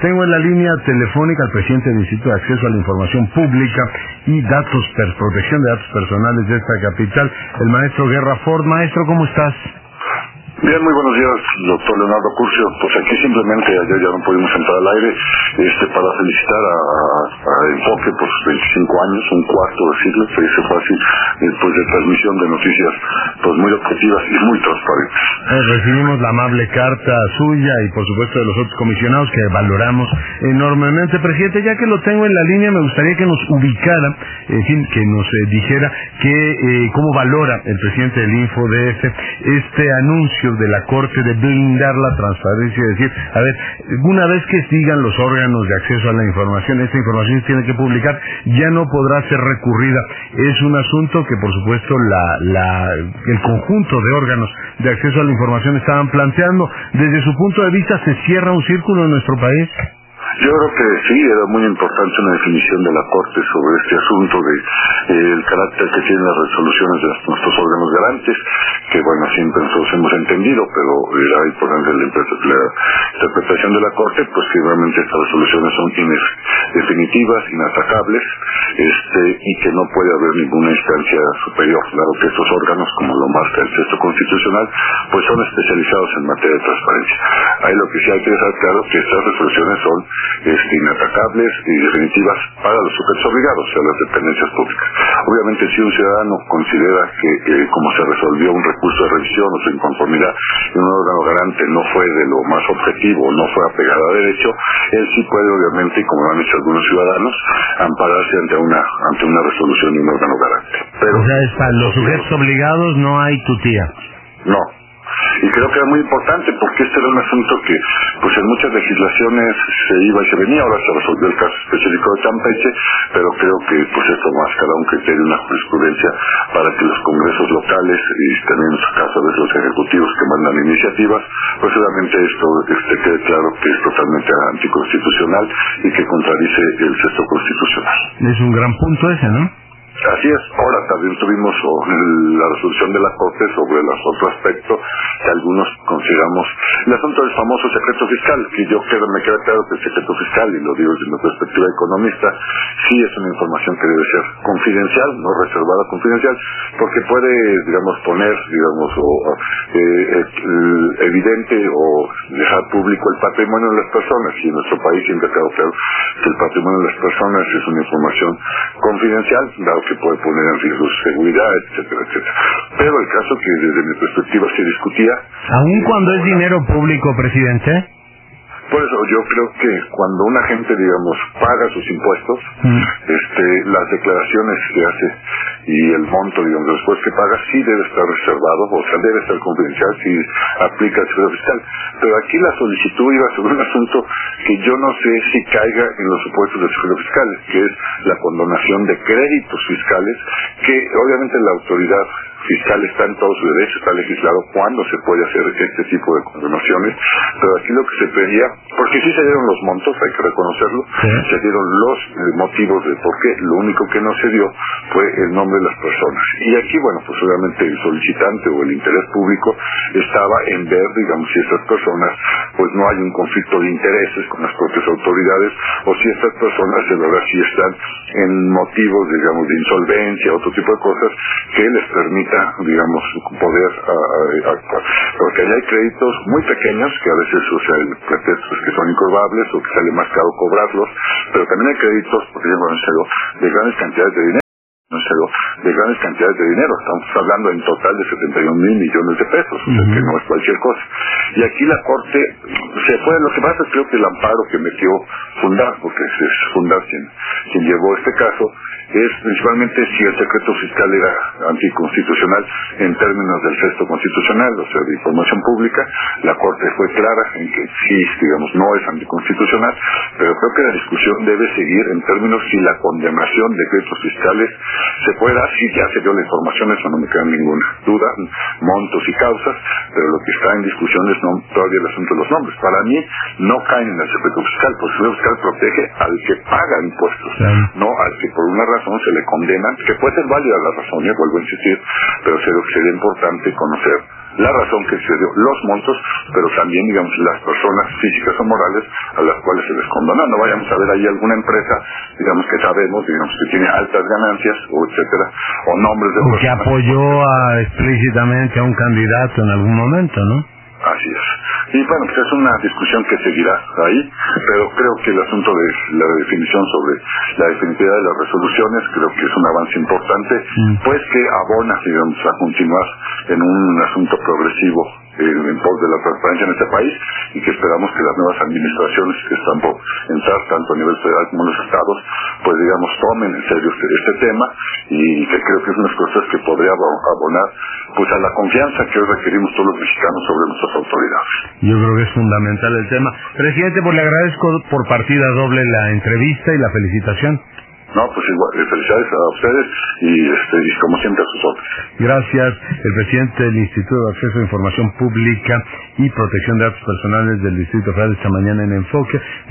Tengo en la línea telefónica al presidente del Instituto de Acceso a la Información Pública y Datos, Protección de Datos Personales de esta capital, el maestro Guerra Ford. Maestro, ¿cómo estás? Bien, muy buenos días, doctor Leonardo Curcio. Pues aquí simplemente ayer ya no pudimos entrar al aire este, para felicitar a, a Enfoque por sus 25 años, un cuarto de siglo, se dice fácil, después de transmisión de noticias pues muy objetivas y muy transparentes. Eh, recibimos la amable carta suya y por supuesto de los otros comisionados que valoramos enormemente. Presidente, ya que lo tengo en la línea, me gustaría que nos ubicara, en fin, que nos eh, dijera que, eh, cómo valora el presidente del InfoDF este anuncio de la Corte de blindar la transparencia y decir, a ver, una vez que sigan los órganos de acceso a la información, esta información se tiene que publicar, ya no podrá ser recurrida. Es un asunto que, por supuesto, la, el conjunto de órganos de acceso a la información estaban planteando. Desde su punto de vista, ¿se cierra un círculo en nuestro país? Yo creo que sí, era muy importante una definición de la Corte sobre este asunto de eh, el carácter que tienen las resoluciones de nuestros órganos garantes, que bueno, siempre nosotros hemos entendido, pero era importante la, la interpretación de la Corte, pues que realmente estas resoluciones son definitivas, inatacables, este, y que no puede haber ninguna instancia superior. Claro que estos órganos, como lo marca el texto constitucional, pues son especializados en materia de transparencia. Ahí lo que sí hay que dejar claro que estas resoluciones son este, inatacables y definitivas para los sujetos obligados, o sea, las dependencias públicas. Obviamente, si un ciudadano considera que, como se resolvió un recurso de revisión o su inconformidad en un órgano garante no fue de lo más objetivo, no fue apegado a derecho, él sí puede, obviamente, y como lo han hecho algunos ciudadanos, ampararse ante una ante una resolución de un órgano garante. Pero, o sea, para los sujetos obligados no hay tutía. No, y creo que era muy importante porque este era un asunto que pues en muchas legislaciones se iba y se venía, ahora se resolvió el caso específico de Campeche, pero creo que pues esto más cada un criterio, una jurisprudencia para que los congresos locales y también en su caso los ejecutivos que mandan iniciativas, pues obviamente esto este, quede claro que es totalmente anticonstitucional y que contradice el texto constitucional. Es un gran punto ese, ¿no? Así es. Ahora también tuvimos la resolución de la Corte sobre el otro aspecto que algunos consideramos el asunto del famoso secreto fiscal, que yo queda, me queda claro que el secreto fiscal, y lo digo desde mi perspectiva economista, sí es una información que debe ser confidencial, no reservada confidencial, porque puede, digamos, poner, digamos, o, eh, evidente o dejar público el patrimonio de las personas, y en nuestro país siempre ha quedado claro que el patrimonio de las personas es una información confidencial, dado que puede poner en riesgo su seguridad, etcétera, etcétera. Pero el caso que desde mi perspectiva se discutía... ¿Aún cuando es dinero público, presidente? Por eso yo creo que cuando una gente, digamos, paga sus impuestos, mm. este, las declaraciones que hace y el monto, digamos, después que paga, sí debe estar reservado, o sea, debe estar confidencial si aplica el seguro fiscal. Pero aquí la solicitud iba sobre un asunto que yo no sé si caiga en los supuestos del seguro fiscal, que es la condonación de créditos fiscales, que obviamente la autoridad fiscal está en todo su derecho, está legislado cuándo se puede hacer este tipo de condonaciones, pero aquí lo que se pedía, porque sí se dieron los montos, hay que reconocerlo, se dieron los motivos de por qué, lo único que no se dio fue el nombre de las personas. Y aquí, bueno, pues obviamente el solicitante o el interés público estaba en ver, digamos, si estas personas, pues no hay un conflicto de intereses con las propias autoridades, o si estas personas de verdad sí están en motivos, digamos, de insolvencia, otro tipo de cosas, que les digamos, poder actuar. Porque hay créditos muy pequeños que a veces, o sea, el que son incurvables o que sale más caro cobrarlos, pero también hay créditos, por ejemplo, de grandes cantidades de dinero de grandes cantidades de dinero. Estamos hablando en total de 71 mil millones de pesos, o sea que no es cualquier cosa. Y aquí la Corte se fue, lo que pasa es creo que el amparo que metió Fundar, porque es Fundar quien, quien llevó este caso, es principalmente si el secreto fiscal era anticonstitucional en términos del sexto constitucional, o sea, de información pública. La Corte fue clara en que sí, digamos, no es anticonstitucional, pero creo que la discusión debe seguir en términos si la condenación de decretos fiscales se puede dar, si ya se dio la información, eso no me queda ninguna duda, montos y causas, pero lo que está en discusión es no, todavía el asunto de los nombres. Para mí, no caen en el secreto fiscal, porque el secreto fiscal protege al que paga impuestos, no al que por una razón se le condenan, que puede ser válida la razón, ya vuelvo a insistir, pero sería importante conocer la razón que se dio, los montos, pero también, digamos, las personas físicas o morales a las cuales se les condona. No vayamos a ver ahí alguna empresa, digamos, que sabemos, digamos, que tiene altas ganancias, o etcétera, o nombres de... O que apoyó a, explícitamente a un candidato en algún momento, ¿no? Así es. Y bueno, pues es una discusión que seguirá ahí, pero creo que el asunto de la definición sobre la definitividad de las resoluciones creo que es un avance importante, mm. pues que abona, digamos, a continuar en un asunto progresivo en pos de la transparencia en este país y que esperamos que las nuevas administraciones que están por entrar tanto a nivel federal como en los estados pues digamos tomen en serio este, este tema y que creo que es una de las cosas que podría abonar pues a la confianza que hoy requerimos todos los mexicanos sobre nuestras autoridades. Yo creo que es fundamental el tema. Presidente, pues le agradezco por partida doble la entrevista y la felicitación. No, pues igual, eh, felicidades a ustedes y, este, y como siempre a sus otros. Gracias, el presidente del Instituto de Acceso a Información Pública y Protección de Datos Personales del Distrito Federal esta mañana en Enfoque.